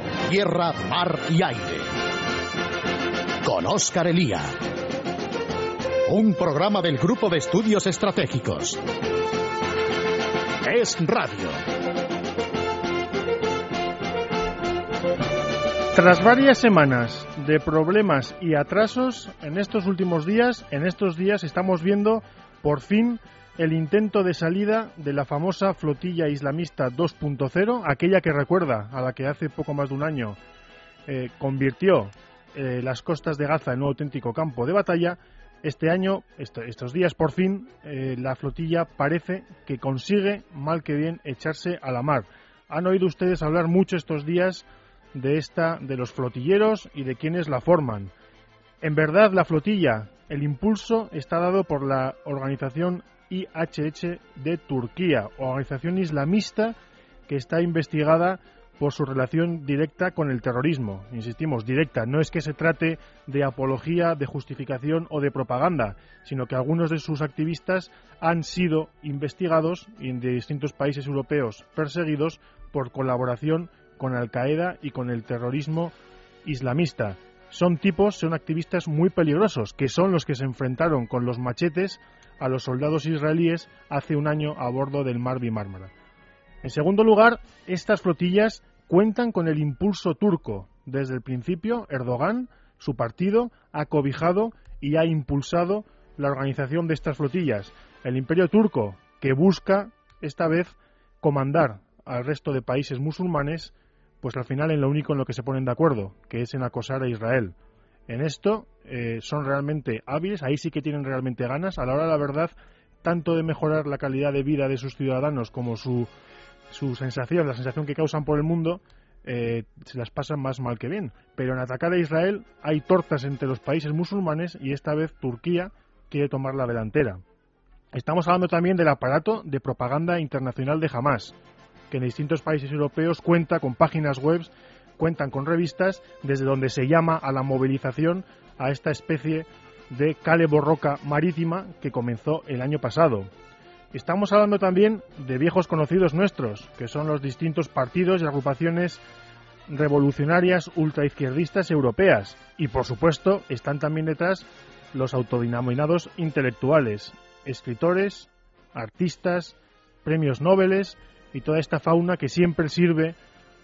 por tierra, mar y aire. Con Óscar Elía. Un programa del Grupo de Estudios Estratégicos. Es Radio. Tras varias semanas de problemas y atrasos, en estos últimos días, en estos días estamos viendo por fin el intento de salida de la famosa flotilla islamista 2.0, aquella que recuerda a la que hace poco más de un año eh, convirtió eh, las costas de Gaza en un auténtico campo de batalla. Este año, estos días por fin, eh, la flotilla parece que consigue, mal que bien, echarse a la mar. Han oído ustedes hablar mucho estos días de esta, de los flotilleros y de quienes la forman. En verdad, la flotilla, el impulso está dado por la organización IHH de Turquía, organización islamista que está investigada por su relación directa con el terrorismo. Insistimos, directa. No es que se trate de apología, de justificación o de propaganda, sino que algunos de sus activistas han sido investigados en distintos países europeos perseguidos por colaboración con Al Qaeda y con el terrorismo islamista. Son tipos, son activistas muy peligrosos, que son los que se enfrentaron con los machetes a los soldados israelíes hace un año a bordo del Mar de Mármara. En segundo lugar, estas flotillas cuentan con el impulso turco. Desde el principio, Erdogan, su partido, ha cobijado y ha impulsado la organización de estas flotillas. El imperio turco, que busca, esta vez, comandar al resto de países musulmanes pues al final en lo único en lo que se ponen de acuerdo, que es en acosar a Israel. En esto eh, son realmente hábiles, ahí sí que tienen realmente ganas. A la hora de la verdad, tanto de mejorar la calidad de vida de sus ciudadanos como su, su sensación, la sensación que causan por el mundo, eh, se las pasan más mal que bien. Pero en atacar a Israel hay tortas entre los países musulmanes y esta vez Turquía quiere tomar la delantera. Estamos hablando también del aparato de propaganda internacional de Hamas, que en distintos países europeos cuenta con páginas web, cuentan con revistas desde donde se llama a la movilización a esta especie de cale borroca marítima que comenzó el año pasado. Estamos hablando también de viejos conocidos nuestros, que son los distintos partidos y agrupaciones revolucionarias ultraizquierdistas europeas. Y por supuesto están también detrás los autodenominados intelectuales, escritores, artistas, premios Nobel y toda esta fauna que siempre sirve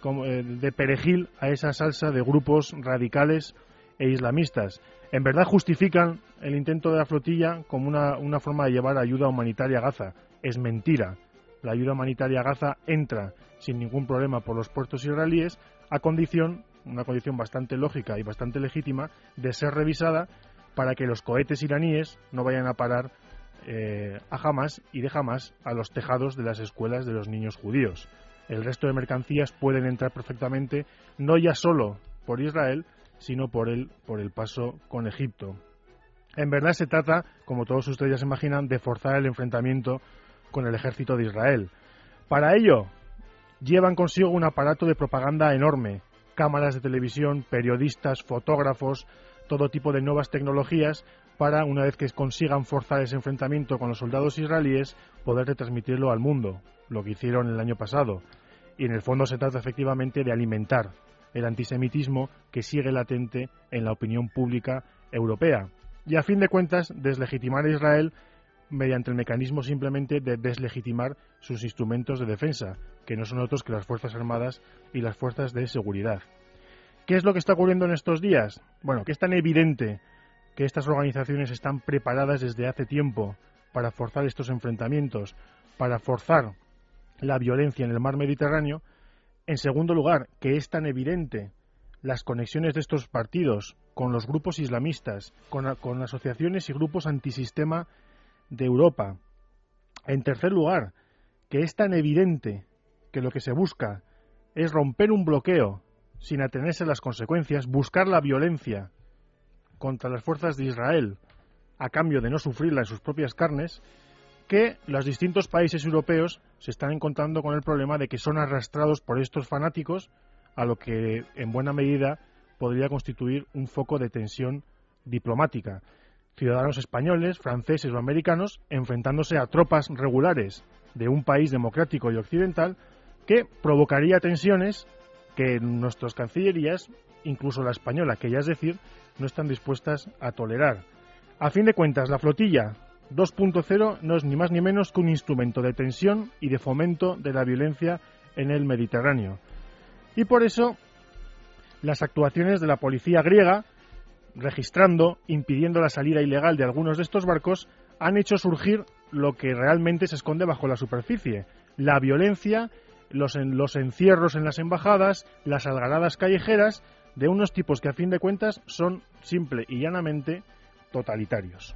eh, de perejil a esa salsa de grupos radicales e islamistas. En verdad justifican el intento de la flotilla como una, una forma de llevar ayuda humanitaria a Gaza. Es mentira. La ayuda humanitaria a Gaza entra sin ningún problema por los puertos israelíes a condición, una condición bastante lógica y bastante legítima, de ser revisada para que los cohetes iraníes no vayan a parar eh, a Hamas y de Hamas a los tejados de las escuelas de los niños judíos. El resto de mercancías pueden entrar perfectamente, no ya solo por Israel, sino por el, por el paso con Egipto. En verdad se trata, como todos ustedes ya se imaginan, de forzar el enfrentamiento con el ejército de Israel. Para ello, llevan consigo un aparato de propaganda enorme, cámaras de televisión, periodistas, fotógrafos, todo tipo de nuevas tecnologías para, una vez que consigan forzar ese enfrentamiento con los soldados israelíes, poder retransmitirlo al mundo, lo que hicieron el año pasado. Y en el fondo se trata efectivamente de alimentar el antisemitismo que sigue latente en la opinión pública europea. Y a fin de cuentas, deslegitimar a Israel mediante el mecanismo simplemente de deslegitimar sus instrumentos de defensa, que no son otros que las Fuerzas Armadas y las Fuerzas de Seguridad. ¿Qué es lo que está ocurriendo en estos días? Bueno, que es tan evidente que estas organizaciones están preparadas desde hace tiempo para forzar estos enfrentamientos, para forzar la violencia en el mar Mediterráneo. En segundo lugar, que es tan evidente las conexiones de estos partidos con los grupos islamistas, con, asociaciones y grupos antisistema de Europa. En tercer lugar, que es tan evidente que lo que se busca es romper un bloqueo sin atenerse a las consecuencias, buscar la violencia contra las fuerzas de Israel a cambio de no sufrirla en sus propias carnes, que los distintos países europeos se están encontrando con el problema de que son arrastrados por estos fanáticos a lo que en buena medida podría constituir un foco de tensión diplomática. Ciudadanos españoles, franceses o americanos enfrentándose a tropas regulares de un país democrático y occidental que provocaría tensiones que nuestras cancillerías, incluso la española, que ya es decir, no están dispuestas a tolerar. A fin de cuentas, la flotilla 2.0 no es ni más ni menos que un instrumento de tensión y de fomento de la violencia en el Mediterráneo. Y por eso las actuaciones de la policía griega, registrando, impidiendo la salida ilegal de algunos de estos barcos, han hecho surgir lo que realmente se esconde bajo la superficie, la violencia, los, los encierros en las embajadas, las algaradas callejeras de unos tipos que a fin de cuentas son simple y llanamente totalitarios.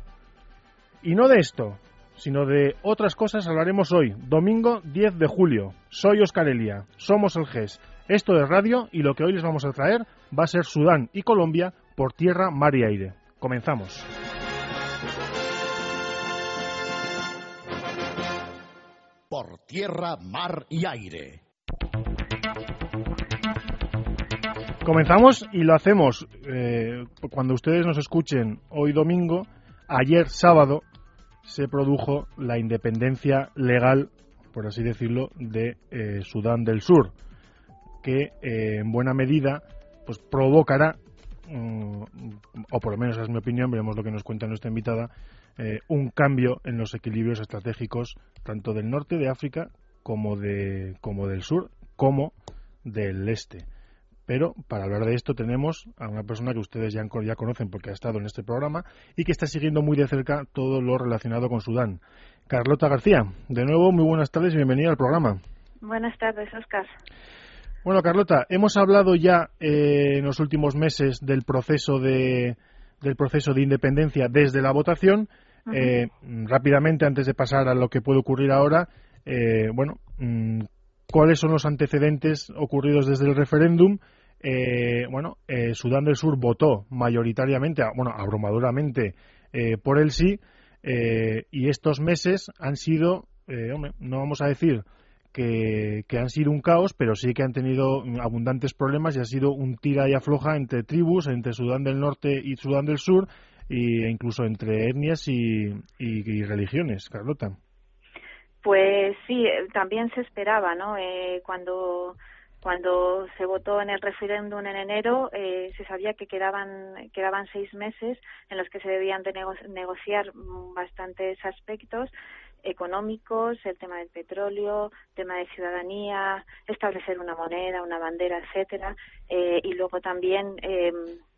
Y no de esto, sino de otras cosas hablaremos hoy, domingo 10 de julio. Soy Oscar Elia, somos el GES. Esto es radio y lo que hoy les vamos a traer va a ser Sudán y Colombia por tierra, mar y aire. Comenzamos. Por tierra, mar y aire. Comenzamos y lo hacemos eh, cuando ustedes nos escuchen hoy domingo. Ayer sábado se produjo la independencia legal, por así decirlo, de eh, Sudán del Sur, que eh, en buena medida pues provocará, mm, o por lo menos es mi opinión, veremos lo que nos cuenta nuestra invitada, un cambio en los equilibrios estratégicos tanto del norte de África como, de, como del sur, como del este. Pero para hablar de esto tenemos a una persona que ustedes ya, ya conocen porque ha estado en este programa y que está siguiendo muy de cerca todo lo relacionado con Sudán. Carlota García, de nuevo muy buenas tardes y bienvenida al programa. Buenas tardes, Oscar. Bueno, Carlota, hemos hablado ya eh, en los últimos meses del proceso de, del proceso de independencia desde la votación. Eh, rápidamente, antes de pasar a lo que puede ocurrir ahora, eh, bueno, mm, ¿cuáles son los antecedentes ocurridos desde el referéndum? eh, bueno, eh, Sudán del Sur votó mayoritariamente, bueno, abrumadoramente eh, por el sí, eh, y estos meses han sido, hombre, no vamos a decir que, han sido un caos, pero sí que han tenido abundantes problemas y ha sido un tira y afloja entre tribus, entre Sudán del Norte y Sudán del Sur, e incluso entre etnias y religiones, Carlota. Pues sí, también se esperaba, ¿no? Eh, cuando cuando se votó en el referéndum en enero, eh, se sabía que quedaban, quedaban seis meses en los que se debían de nego negociar bastantes aspectos económicos, el tema del petróleo, tema de ciudadanía, establecer una moneda, una bandera, etcétera, eh, y luego también eh,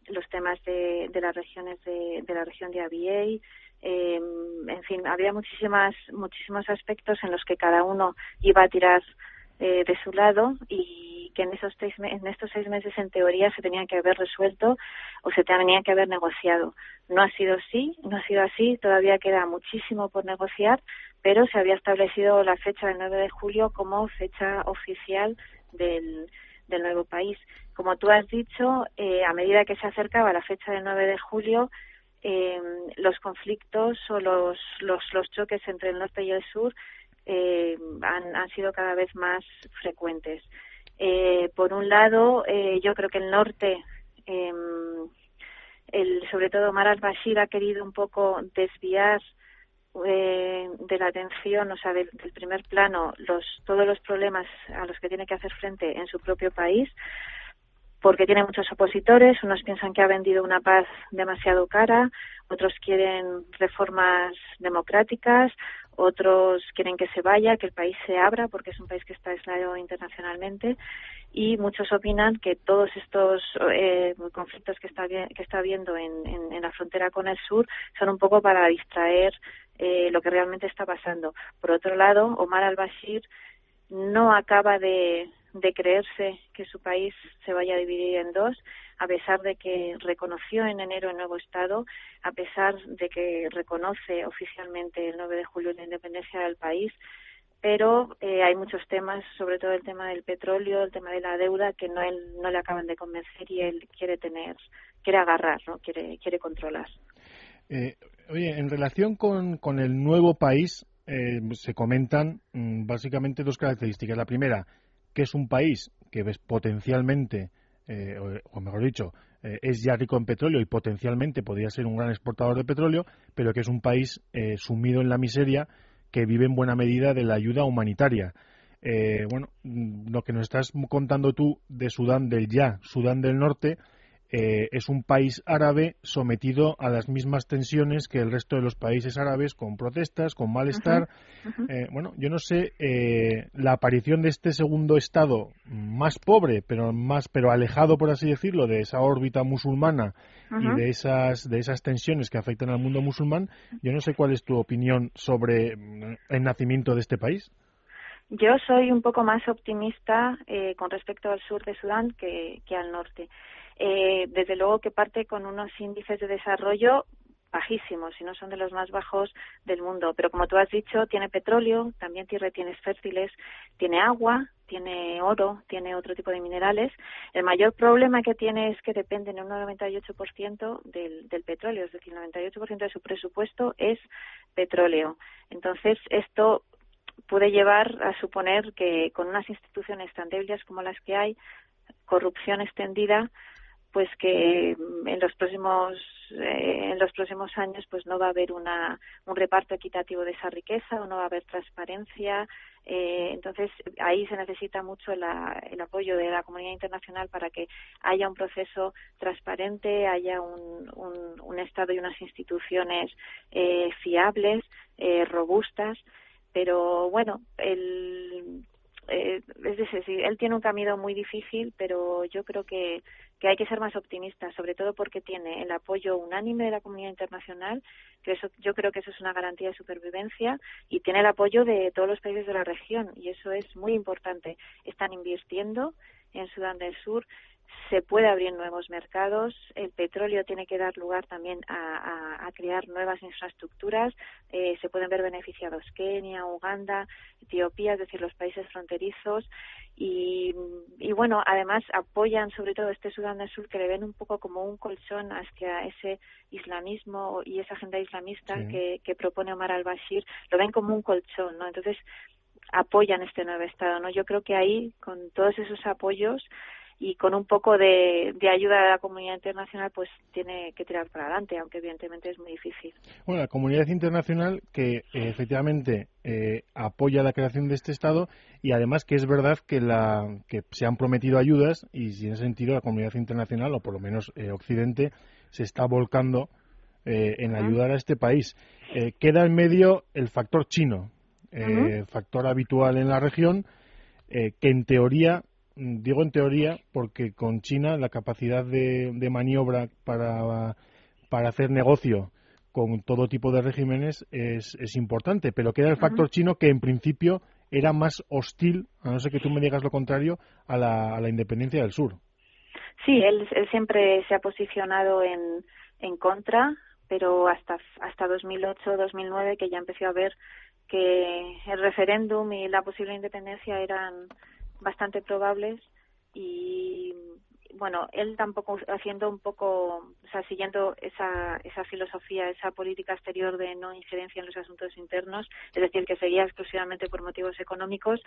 los temas de, de, las regiones de, de la región de ABA, eh, en fin, había muchísimas, muchísimos aspectos en los que cada uno iba a tirar eh, de su lado y que en esos seis en estos seis meses en teoría se tenían que haber resuelto o se tenían que haber negociado. No ha sido así, no ha sido así, todavía queda muchísimo por negociar, pero se había establecido la fecha del 9 de julio como fecha oficial del, del nuevo país. Como tú has dicho, eh, a medida que se acercaba la fecha del 9 de julio, eh, los conflictos o los, los, los choques entre el norte y el sur eh, han, han, sido cada vez más frecuentes. Eh, por un lado, eh, yo creo que el norte, eh, el, sobre todo Omar al-Bashir, ha querido un poco desviar eh, de la atención, o sea, del, del, primer plano, los, todos los problemas a los que tiene que hacer frente en su propio país, porque tiene muchos opositores, unos piensan que ha vendido una paz demasiado cara, otros quieren reformas democráticas, otros quieren que se vaya, que el país se abra porque es un país que está aislado internacionalmente y muchos opinan que todos estos eh, conflictos que está, que está habiendo en, en, la frontera con el sur son un poco para distraer eh, lo que realmente está pasando. Por otro lado, Omar al-Bashir no acaba de, de creerse que su país se vaya a dividir en dos, a pesar de que reconoció en enero el nuevo Estado, a pesar de que reconoce oficialmente el 9 de julio la independencia del país, pero eh, hay muchos temas, sobre todo el tema del petróleo, el tema de la deuda, que no, él, no le acaban de convencer y él quiere tener, quiere agarrar, ¿no? quiere, quiere controlar. Eh, oye, en relación con, con el nuevo país, eh, se comentan mmm, básicamente dos características. La primera, que es un país que ves potencialmente, eh, o, mejor dicho, eh, es ya rico en petróleo y potencialmente podría ser un gran exportador de petróleo, pero que es un país eh, sumido en la miseria que vive en buena medida de la ayuda humanitaria. Bueno, lo que nos estás contando tú de Sudán del ya, Sudán del Norte, eh, es un país árabe sometido a las mismas tensiones que el resto de los países árabes, con protestas, con malestar. Eh, bueno, yo no sé eh, la aparición de este segundo estado más pobre, pero más, pero alejado, por así decirlo, de esa órbita musulmana y de esas de esas tensiones que afectan al mundo musulmán. Yo no sé cuál es tu opinión sobre mm, el nacimiento de este país. Yo soy un poco más optimista con respecto al sur de Sudán que al norte eh, desde luego que parte con unos índices de desarrollo bajísimos, si no son de los más bajos del mundo. Pero como tú has dicho, tiene petróleo, también tiene tienes fértiles, tiene agua, tiene oro, tiene otro tipo de minerales. El mayor problema que tiene es que depende en un 98% del, del petróleo, es decir, el 98% de su presupuesto es petróleo. Entonces, esto puede llevar a suponer que con unas instituciones tan débiles como las que hay, corrupción extendida, pues que en los próximos eh, en los próximos años pues no va a haber una, un reparto equitativo de esa riqueza o no va a haber transparencia. Eh, entonces ahí se necesita mucho la, el apoyo de la comunidad internacional para que haya un proceso transparente haya un, un, un estado y unas instituciones eh, fiables eh, robustas pero bueno el eh, es decir, él tiene un camino muy difícil, pero yo creo que, que hay que ser más optimista, sobre todo porque tiene el apoyo unánime de la comunidad internacional, que eso, yo creo que eso es una garantía de supervivencia, y tiene el apoyo de todos los países de la región, y eso es muy importante. Están invirtiendo en Sudán del Sur, se puede abrir nuevos mercados, el petróleo tiene que dar lugar también a, a, crear nuevas infraestructuras, eh, se pueden ver beneficiados Kenia, Uganda, Etiopía, es decir, los países fronterizos y, y bueno, además apoyan sobre todo este Sudán del Sur que le ven un poco como un colchón hacia ese islamismo y esa agenda islamista que, que propone Omar al-Bashir, lo ven como un colchón, ¿no? Entonces apoyan este nuevo Estado, ¿no? Yo creo que ahí, con todos esos apoyos, y con un poco de, ayuda de la comunidad internacional pues tiene que tirar para adelante, aunque evidentemente es muy difícil. Bueno, la comunidad internacional que eh, efectivamente eh, apoya la creación de este Estado y además que es verdad que, la, que se han prometido ayudas y en ese sentido la comunidad internacional, o por lo menos eh, Occidente, se está volcando en ayudar a este país. queda en medio el factor chino, factor habitual en la región, que en teoría digo en teoría porque con China la capacidad de, maniobra para, para, hacer negocio con todo tipo de regímenes es, es importante, pero queda el factor chino que en principio era más hostil, a no ser que tú me digas lo contrario, a la, a la independencia del sur. Sí, él, él siempre se ha posicionado en, en contra, pero hasta, hasta 2008-2009 que ya empezó a ver que el referéndum y la posible independencia eran bastante probables y bueno, él tampoco haciendo un poco, o sea, siguiendo esa, esa filosofía, esa política exterior de no injerencia en los asuntos internos, es decir, que seguía exclusivamente por motivos económicos,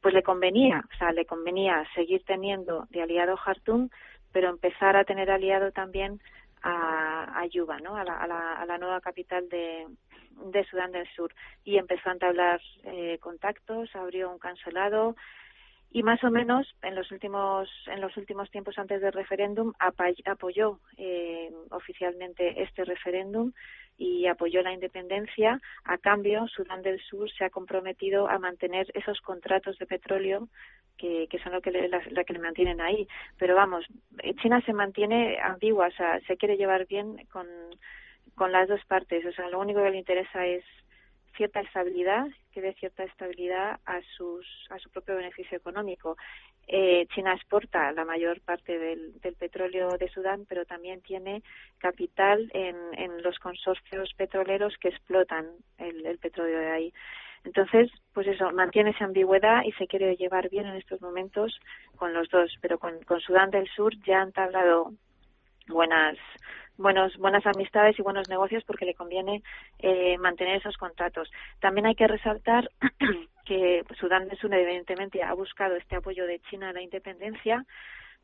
pues le convenía, o sea, le convenía seguir teniendo de aliado Jartum, pero empezar a tener aliado también a, a Yuba, ¿no? A la, a la, a la nueva capital de, de Sudán del Sur. Y empezó a entablar eh, contactos, abrió un cancelado, y más o menos en los últimos en los últimos tiempos antes del referéndum apoyó eh, oficialmente este referéndum y apoyó la independencia. A cambio Sudán del Sur se ha comprometido a mantener esos contratos de petróleo que, que son lo que le, la, que le mantienen ahí. Pero vamos China se mantiene ambigua o sea se quiere llevar bien con con las dos partes. O sea lo único que le interesa es cierta estabilidad, que dé cierta estabilidad a, sus, a su propio beneficio económico. Eh, China exporta la mayor parte del, del, petróleo de Sudán, pero también tiene capital en, los consorcios petroleros que explotan el, el, petróleo de ahí. Entonces, pues eso, mantiene esa ambigüedad y se quiere llevar bien en estos momentos con los dos, pero con, con Sudán del Sur ya han tablado buenas buenos, buenas amistades y buenos negocios porque le conviene eh, mantener esos contratos. También hay que resaltar que Sudán del Sur evidentemente ha buscado este apoyo de China a la independencia,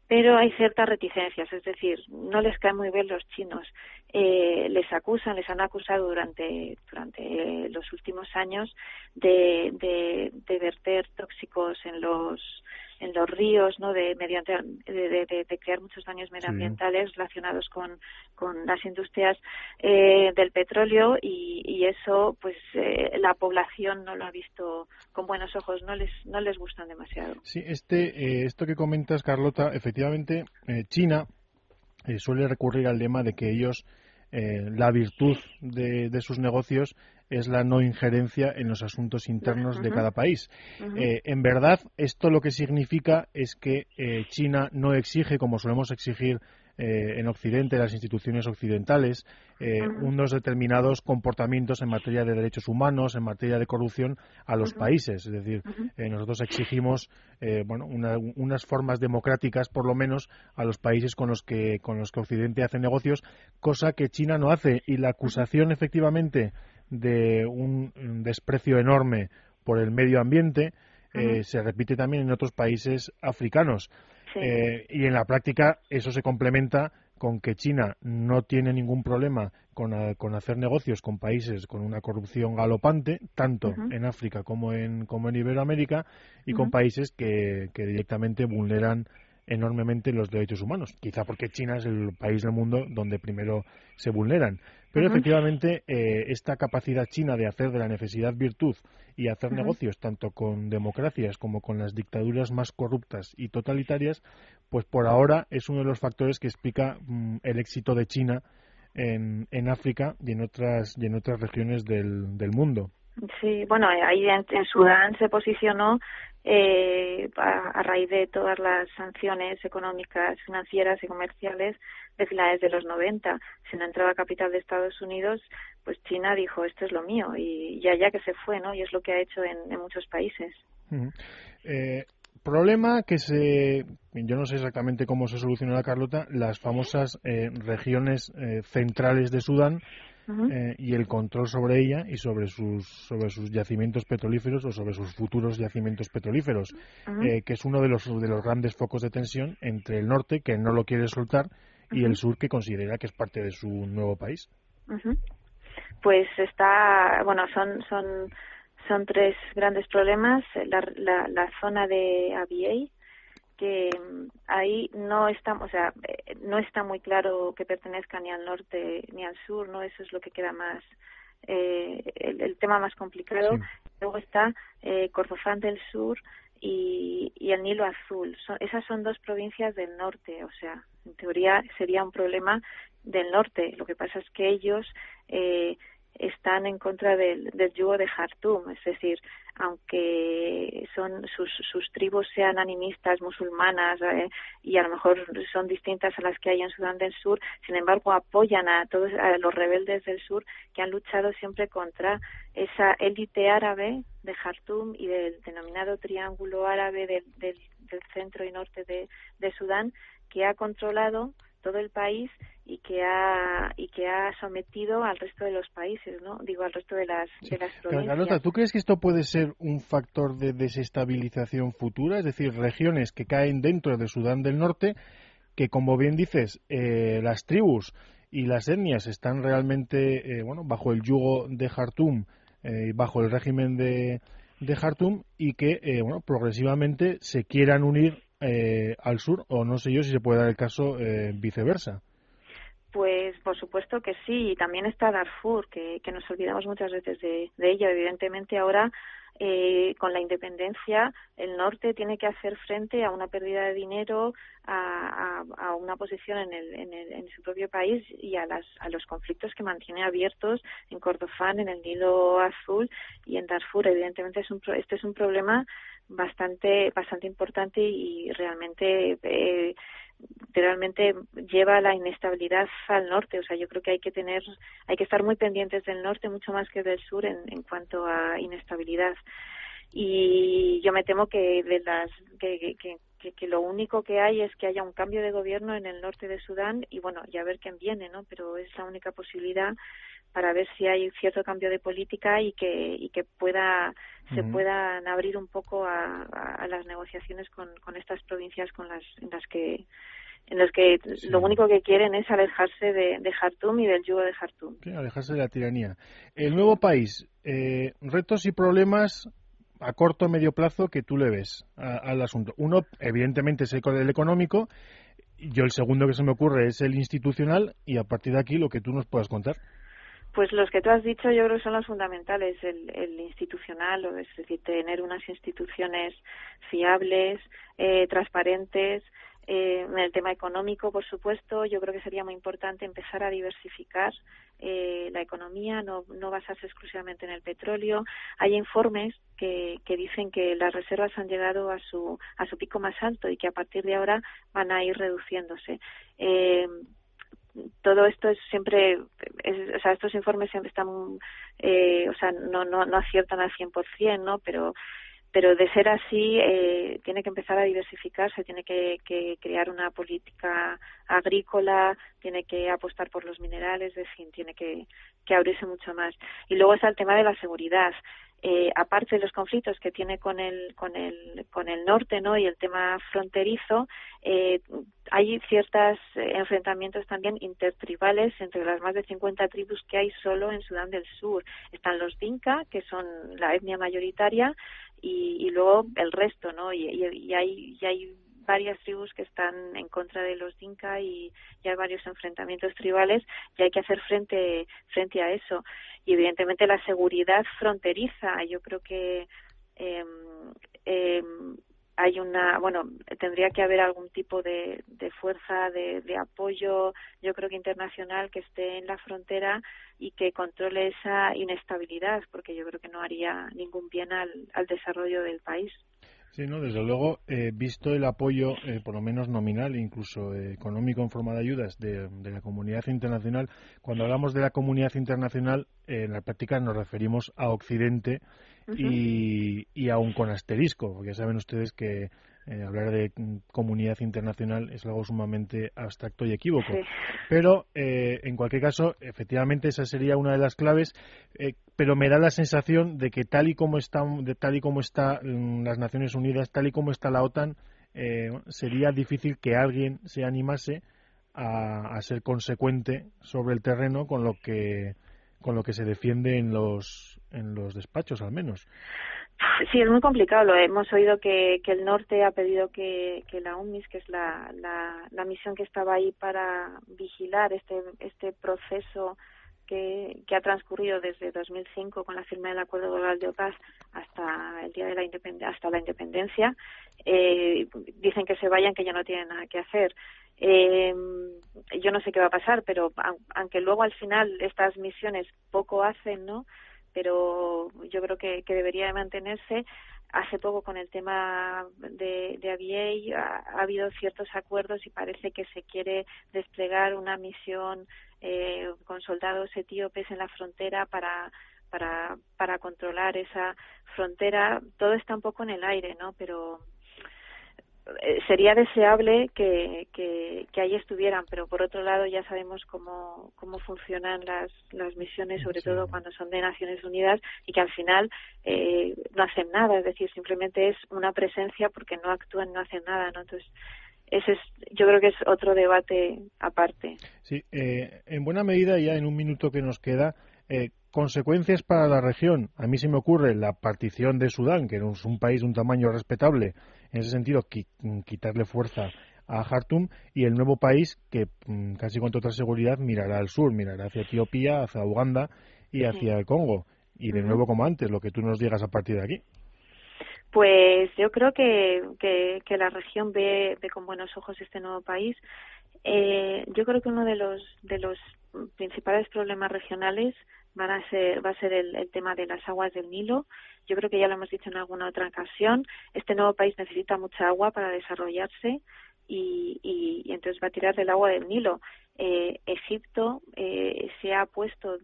pero hay ciertas reticencias, es decir, no les caen muy bien los chinos. Eh, les acusan, les han acusado durante, durante los últimos años de, de, de verter tóxicos en los en los ríos, ¿no? De, mediante, de, de, crear muchos daños medioambientales relacionados con, con las industrias eh, del petróleo y, y eso, pues, eh, la población no lo ha visto con buenos ojos, no les, no les gustan demasiado. Sí, este, eh, esto que comentas, Carlota, efectivamente, China suele recurrir al lema de que ellos la virtud de, de, sus negocios es la no injerencia en los asuntos internos de cada país. Eh, en verdad, esto lo que significa es que eh, China no exige, como solemos exigir eh, en Occidente, las instituciones occidentales, unos determinados comportamientos en materia de derechos humanos, en materia de corrupción a los países. Es decir, nosotros exigimos bueno, unas formas democráticas, por lo menos, a los países con los que con los que Occidente hace negocios, cosa que China no hace. Y la acusación, efectivamente, de un, desprecio enorme por el medio ambiente eh, se repite también en otros países africanos. Eh, y en la práctica eso se complementa con que China no tiene ningún problema con, con hacer negocios con países con una corrupción galopante, tanto en África como en, como en Iberoamérica, y con países que, que directamente vulneran enormemente los derechos humanos, quizá porque China es el país del mundo donde primero se vulneran. Pero efectivamente, eh, esta capacidad china de hacer de la necesidad virtud y hacer negocios tanto con democracias como con las dictaduras más corruptas y totalitarias, pues por ahora es uno de los factores que explica mm, el éxito de China en, en África y en otras, y en otras regiones del, del mundo. Sí, bueno, ahí en, Sudán se posicionó eh, a, raíz de todas las sanciones económicas, financieras y comerciales de finales de los 90. Si no entraba capital de Estados Unidos, pues China dijo, esto es lo mío, y ya que se fue, ¿no? Y es lo que ha hecho en, muchos países. eh, problema que se, yo no sé exactamente cómo se solucionó la Carlota, las famosas eh, regiones eh, centrales de Sudán, eh, y el control sobre ella y sobre sus, sobre sus yacimientos petrolíferos o sobre sus futuros yacimientos petrolíferos, eh, que es uno de los, de los grandes focos de tensión entre el norte, que no lo quiere soltar, y el sur, que considera que es parte de su nuevo país. Pues está, bueno, son, son, son tres grandes problemas. La, la, la zona de Abiey, que mm, ahí no está, o sea, eh, no está muy claro que pertenezca ni al norte ni al sur, ¿no? Eso es lo que queda más, eh, el, tema más complicado. Luego está eh, del Sur y, y el Nilo Azul. esas son dos provincias del norte, o sea, en teoría sería un problema del norte. Lo que pasa es que ellos eh, están en contra del, del yugo de Jartum, es decir, aunque son sus, sus tribus sean animistas musulmanas eh, y a lo mejor son distintas a las que hay en Sudán del Sur, sin embargo apoyan a todos a los rebeldes del sur que han luchado siempre contra esa élite árabe de Jartum y del denominado triángulo árabe del, del, del centro y norte de, de Sudán que ha controlado todo el país y que ha y que ha sometido al resto de los países, ¿no? Digo al resto de las de las provincias. ¿tú crees que esto puede ser un factor de desestabilización futura, es decir, regiones que caen dentro de Sudán del Norte que como bien dices, eh, las tribus y las etnias están realmente eh, bueno, bajo el yugo de Jartum eh, bajo el régimen de de Jartum y que bueno, progresivamente se quieran unir eh, al sur o no sé yo si se puede dar el caso eh, viceversa. Pues por supuesto que sí, y también está Darfur, que, que nos olvidamos muchas veces de, de ello. Evidentemente ahora eh, con la independencia el norte tiene que hacer frente a una pérdida de dinero, a, a, a una posición en, el, en, el, en, su propio país y a, las, a los conflictos que mantiene abiertos en Kordofán, en el Nilo Azul y en Darfur. Evidentemente es un, este es un problema bastante bastante importante y realmente eh, realmente lleva la inestabilidad al norte. O sea yo creo que hay que tener hay que estar muy pendientes del norte mucho más que del sur en, en cuanto a inestabilidad. Y yo me temo que de las que, que, lo único que hay es que haya un cambio de gobierno en el norte de Sudán y bueno ya ver quién viene no pero es la única posibilidad para ver si hay cierto cambio de política y que y que pueda se puedan abrir un poco a, a, las negociaciones con, con estas provincias con las en las que en los que lo único que quieren es alejarse de, de Jartum y del yugo de Jartum. alejarse de la tiranía. El nuevo país, eh, retos y problemas a corto o medio plazo que tú le ves al asunto. Uno, evidentemente, es el económico. Yo el segundo que se me ocurre es el institucional y a partir de aquí lo que tú nos puedas contar. Pues los que tú has dicho yo creo que son los fundamentales, el, el institucional, es decir, tener unas instituciones fiables, eh, transparentes, eh, en el tema económico, por supuesto, yo creo que sería muy importante empezar a diversificar eh, la economía, no, no basarse exclusivamente en el petróleo. Hay informes que, que dicen que las reservas han llegado a su, a su pico más alto y que a partir de ahora van a ir reduciéndose. Eh, todo esto es siempre, o sea, estos informes siempre están, eh, o sea, no, no, no aciertan al 100%, ¿no? Pero pero de ser así eh, tiene que empezar a diversificarse, tiene que, que, crear una política agrícola, tiene que apostar por los minerales, en fin, tiene que, que abrirse mucho más. Y luego está el tema de la seguridad. Eh, aparte de los conflictos que tiene con el con el con el norte no y el tema fronterizo eh, hay ciertos enfrentamientos también intertribales entre las más de 50 tribus que hay solo en Sudán del Sur están los Dinka que son la etnia mayoritaria y, y luego el resto, ¿no? Y, y, hay, y hay varias tribus que están en contra de los Dinka y, y, hay varios enfrentamientos tribales y hay que hacer frente frente a eso y evidentemente la seguridad fronteriza yo creo que eh, hay una, bueno, tendría que haber algún tipo de, de fuerza de, de, apoyo, yo creo que internacional, que esté en la frontera y que controle esa inestabilidad, porque yo creo que no haría ningún bien al, al desarrollo del país. Sí, no, desde luego, eh, visto el apoyo, eh, por lo menos nominal, incluso eh, económico en forma de ayudas de, de, la comunidad internacional, cuando hablamos de la comunidad internacional, en la práctica nos referimos a Occidente y, y aún con asterisco, porque ya saben ustedes que eh, hablar de comunidad internacional es algo sumamente abstracto y equívoco. Pero, eh, en cualquier caso, efectivamente esa sería una de las claves, eh, pero me da la sensación de que tal y como están, de tal y como está mm, las Naciones Unidas, tal y como está la OTAN, sería difícil que alguien se animase a, a, ser consecuente sobre el terreno con lo que con lo que se defiende en los en los despachos al menos. Sí, es muy complicado. Lo hemos oído que, que el norte ha pedido que, la UNMIS, que es la, la, la misión que estaba ahí para vigilar este, este proceso que, que ha transcurrido desde 2005 con la firma del Acuerdo Global de Paz hasta el día de la hasta la independencia, eh, dicen que se vayan, que ya no tienen nada que hacer. Eh, yo no sé qué va a pasar, pero aunque luego al final estas misiones poco hacen, ¿no? Pero yo creo que, que debería de mantenerse. Hace poco con el tema de, de ha, ha, habido ciertos acuerdos y parece que se quiere desplegar una misión eh, con soldados etíopes en la frontera para para para controlar esa frontera. Todo está un poco en el aire, ¿no? Pero sería deseable que, que, que, ahí estuvieran, pero por otro lado ya sabemos cómo, cómo funcionan las, las misiones, sobre todo cuando son de Naciones Unidas, y que al final eh, no hacen nada, es decir, simplemente es una presencia porque no actúan, no hacen nada, ¿no? Entonces, ese es, yo creo que es otro debate aparte. Sí, eh, en buena medida, ya en un minuto que nos queda, eh, consecuencias para la región. A mí se me ocurre la partición de Sudán, que es un país de un tamaño respetable, en ese sentido, quitarle fuerza a Jartum y el nuevo país que mm, casi con toda seguridad mirará al sur, mirará hacia Etiopía, hacia Uganda y hacia el Congo. Y de nuevo, como antes, lo que tú nos digas a partir de aquí. Pues yo creo que, que, que la región ve, ve, con buenos ojos este nuevo país. Eh, yo creo que uno de los, de los principales problemas regionales van a ser, va a ser el, el, tema de las aguas del Nilo. Yo creo que ya lo hemos dicho en alguna otra ocasión. Este nuevo país necesita mucha agua para desarrollarse y, entonces va a tirar del agua del Nilo. Eh, Egipto eh, se ha puesto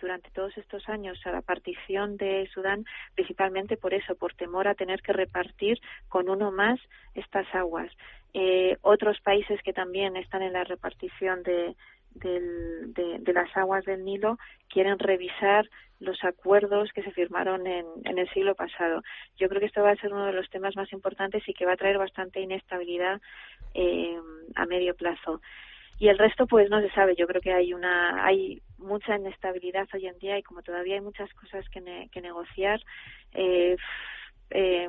durante todos estos años a la partición de Sudán principalmente por eso, por temor a tener que repartir con uno más estas aguas. Eh, otros países que también están en la repartición de, de, las aguas del Nilo quieren revisar los acuerdos que se firmaron en, el siglo pasado. Yo creo que esto va a ser uno de los temas más importantes y que va a traer bastante inestabilidad eh, a medio plazo. Y el resto, pues no se sabe. Yo creo que hay una, hay mucha inestabilidad hoy en día y como todavía hay muchas cosas que, que negociar, eh, eh,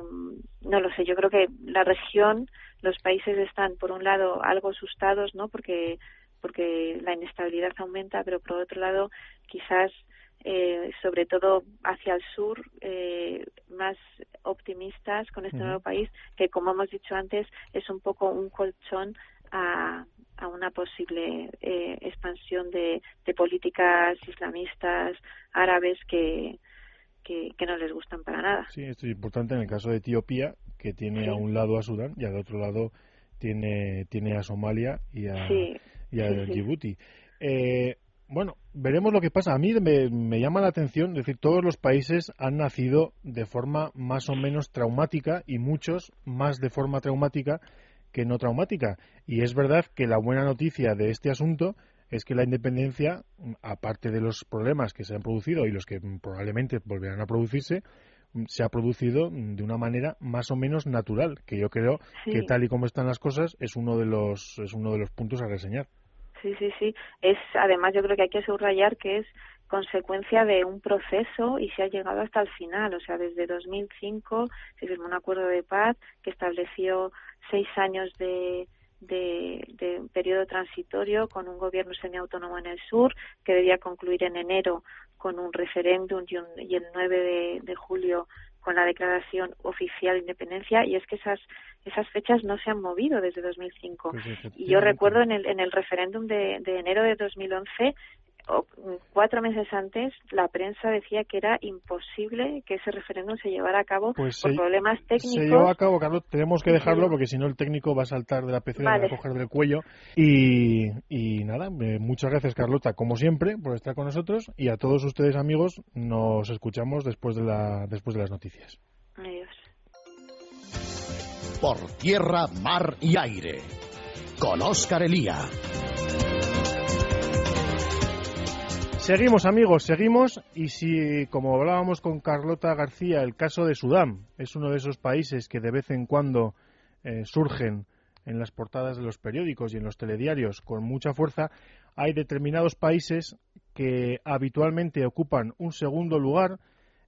no lo sé. Yo creo que la región, los países están por un lado algo asustados, ¿no? Porque porque la inestabilidad aumenta, pero por otro lado, quizás eh, sobre todo hacia el sur, eh, más optimistas con este nuevo país, que como hemos dicho antes, es un poco un colchón a, a una posible eh, expansión de, de, políticas islamistas árabes que, que, no les gustan para nada. Sí, esto es importante en el caso de Etiopía, que tiene a un lado a Sudán y al otro lado tiene, tiene a Somalia y a, y a Djibouti. Eh, bueno, veremos lo que pasa. A mí me, llama la atención, es decir, todos los países han nacido de forma más o menos traumática y muchos más de forma traumática que no traumática. Y es verdad que la buena noticia de este asunto es que la independencia, aparte de los problemas que se han producido y los que probablemente volverán a producirse, se ha producido de una manera más o menos natural, que yo creo que tal y como están las cosas es uno de los es uno de los puntos a reseñar. Sí, sí, sí. Es además yo creo que hay que subrayar que es consecuencia de un proceso y se ha llegado hasta el final. O sea, desde 2005 se firmó un acuerdo de paz que estableció seis años de, de, de periodo transitorio con un gobierno semiautónomo en el sur que debía concluir en enero con un referéndum y, y el 9 de, de julio con la declaración oficial de independencia y es que esas esas fechas no se han movido desde 2005 pues y yo recuerdo en el en el referéndum de, de enero de 2011 cuatro meses antes la prensa decía que era imposible que ese referéndum se llevara a cabo pues por problemas técnicos. Se llevó a cabo, Carlos, tenemos que dejarlo porque si no el técnico va a saltar de la PC y va a coger del cuello. Y, y nada, eh, muchas gracias Carlota, como siempre, por estar con nosotros y a todos ustedes amigos nos escuchamos después de, la, después de las noticias. Adiós. Por tierra, mar y aire. Con Oscar Elía. Seguimos amigos, seguimos. Y si, como hablábamos con Carlota García, el caso de Sudán es uno de esos países que de vez en cuando eh, surgen en las portadas de los periódicos y en los telediarios con mucha fuerza, hay determinados países que habitualmente ocupan un segundo lugar,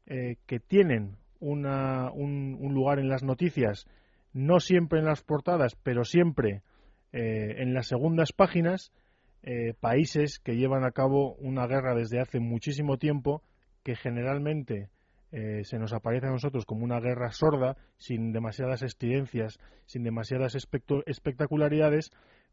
eh, que tienen una, un, lugar en las noticias, no siempre en las portadas, pero siempre eh, en las segundas páginas, eh, países que llevan a cabo una guerra desde hace muchísimo tiempo que generalmente eh, se nos aparece a nosotros como una guerra sorda, sin demasiadas estridencias, sin demasiadas espectacularidades,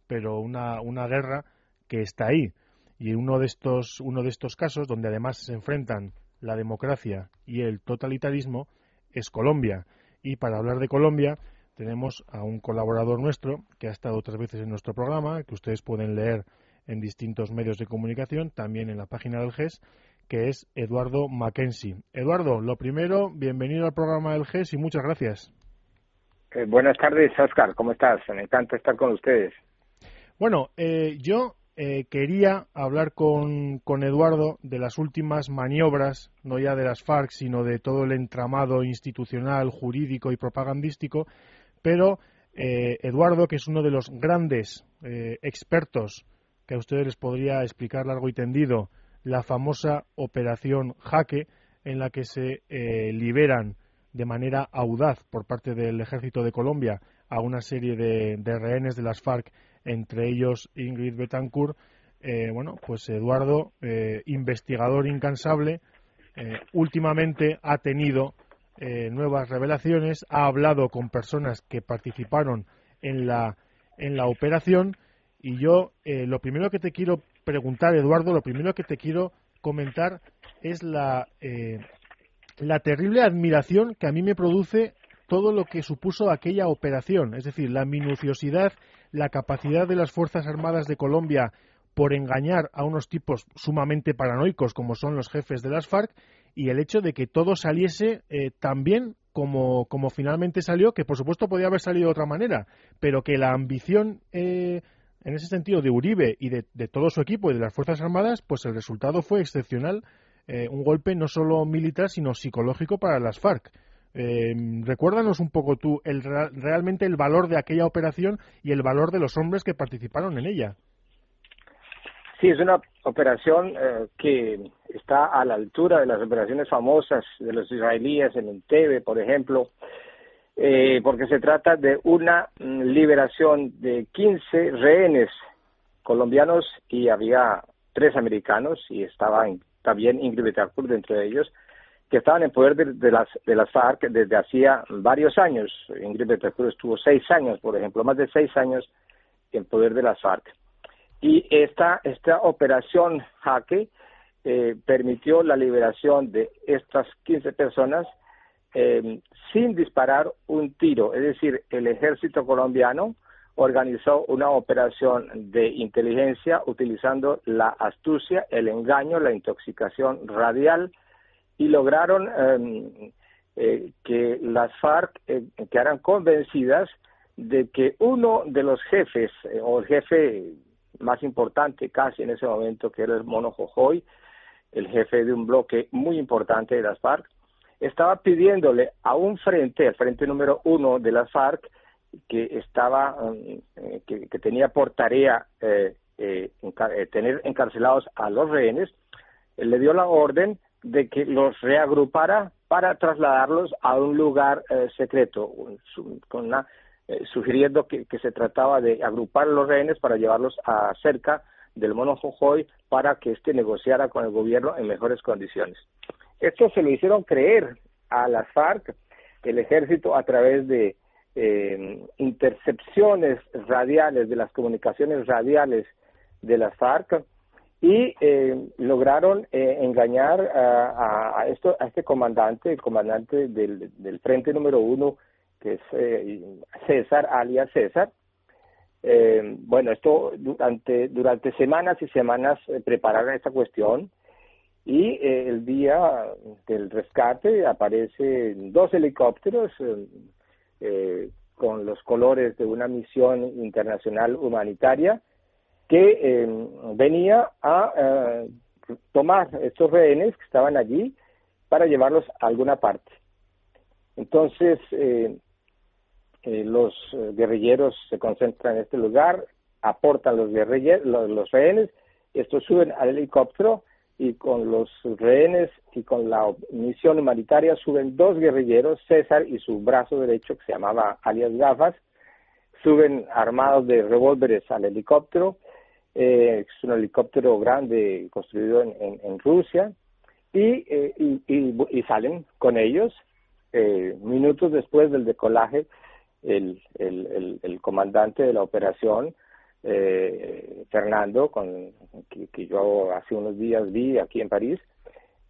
pero una, una guerra que está ahí. Y uno de estos, uno de estos casos, donde además se enfrentan la democracia y el totalitarismo, es Colombia. Y para hablar de Colombia, tenemos a un colaborador nuestro que ha estado otras veces en nuestro programa, que ustedes pueden leer en distintos medios de comunicación, también en la página del GES, que es Eduardo Mackenzie. Eduardo, lo primero, bienvenido al programa del GES y muchas gracias. Eh, buenas tardes, Oscar, ¿cómo estás? Me encanta estar con ustedes. Bueno, eh, yo eh, quería hablar con, con, Eduardo de las últimas maniobras, no ya de las FARC, sino de todo el entramado institucional, jurídico y propagandístico, pero Eduardo, que es uno de los grandes expertos que a ustedes les podría explicar largo y tendido la famosa operación Jaque, en la que se eh, liberan de manera audaz por parte del ejército de Colombia a una serie de, rehenes de las FARC, entre ellos Ingrid Betancourt. Eh, bueno, pues Eduardo, eh, investigador incansable, últimamente ha tenido nuevas revelaciones, ha hablado con personas que participaron en la, en la operación y yo, eh, lo primero que te quiero preguntar, Eduardo, lo primero que te quiero comentar es la, eh, la terrible admiración que a mí me produce todo lo que supuso aquella operación, es decir, la minuciosidad, la capacidad de las Fuerzas Armadas de Colombia por engañar a unos tipos sumamente paranoicos como son los jefes de las FARC y el hecho de que todo saliese eh, tan bien como, como finalmente salió, que por supuesto podía haber salido de otra manera, pero que la ambición en ese sentido de Uribe y de, todo su equipo y de las Fuerzas Armadas, pues el resultado fue excepcional, eh, un golpe no solo militar, sino psicológico para las FARC. Eh, recuérdanos un poco tú el, realmente el valor de aquella operación y el valor de los hombres que participaron en ella. Sí, es una operación eh, que está a la altura de las operaciones famosas de los israelíes en Entebbe, por ejemplo, eh, porque se trata de una mm, liberación de 15 rehenes colombianos y había tres americanos y estaban también Ingrid Betancourt dentro de ellos que estaban en poder de, las de las FARC desde hacía varios años. Ingrid Betancourt estuvo seis años, por ejemplo, más de seis años en poder de las FARC. Y esta, esta operación Jaque eh, permitió la liberación de estas 15 personas eh, sin disparar un tiro. Es decir, el ejército colombiano organizó una operación de inteligencia utilizando la astucia, el engaño, la intoxicación radial y lograron em, eh, que las FARC eh, quedaran convencidas de que uno de los jefes, eh, o el jefe más importante casi en ese momento, que era el Mono Jojoy, el jefe de un bloque muy importante de las FARC, estaba pidiéndole a un frente, el frente número uno de las FARC, que estaba, um, eh, que, tenía por tarea eh, eh, tener encarcelados a los rehenes, le dio la orden de que los reagrupara para trasladarlos a un lugar secreto, con una, sugiriendo que, se trataba de agrupar los rehenes para llevarlos a cerca del mono Jojoy para que éste negociara con el gobierno en mejores condiciones. Esto se lo hicieron creer a las FARC, el ejército a través de eh, intercepciones radiales, de las comunicaciones radiales de las FARC, y eh, lograron eh, engañar a, esto, a este comandante, el comandante del, del frente número uno, que es César, alias César. bueno, esto durante, semanas y semanas prepararon esta cuestión, y eh, el día del rescate aparecen dos helicópteros eh, eh, con los colores de una misión internacional humanitaria que venía a tomar estos rehenes que estaban allí para llevarlos a alguna parte. Entonces, los guerrilleros se concentran en este lugar, aportan los, guerrilleros, los rehenes, estos suben al helicóptero, y con los rehenes y con la misión humanitaria suben dos guerrilleros, César y su brazo derecho que se llamaba alias Gafas, suben armados de revólveres al helicóptero, eh, es un helicóptero grande construido en, Rusia, eh, y, y, salen con ellos. Eh, minutos después del decolaje, el, el, el comandante de la operación eh, Fernando, con, que, yo hace unos días vi aquí en París,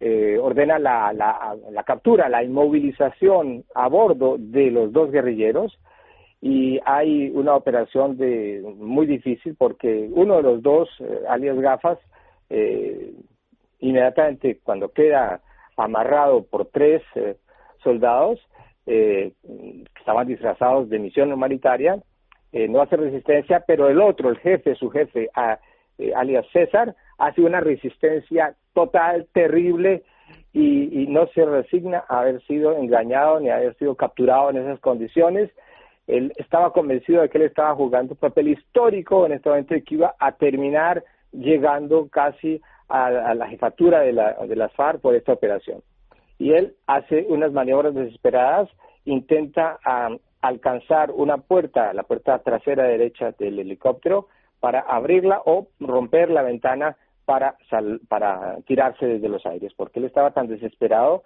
eh, ordena la, la, la, captura, la inmovilización a bordo de los dos guerrilleros. Y hay una operación de muy difícil porque uno de los dos, eh, alias Gafas, eh, inmediatamente cuando queda amarrado por tres eh, soldados que estaban disfrazados de misión humanitaria, eh, no hace resistencia, pero el otro, el jefe, su jefe, eh, alias César, hace una resistencia total, terrible, y, no se resigna a haber sido engañado ni a haber sido capturado en esas condiciones. Él estaba convencido de que él estaba jugando un papel histórico en este momento y que iba a terminar llegando casi a, la jefatura de, la, de las FARC por esta operación. Y él hace unas maniobras desesperadas, intenta alcanzar una puerta, la puerta trasera derecha del helicóptero, para abrirla o romper la ventana para, para tirarse desde los aires, porque él estaba tan desesperado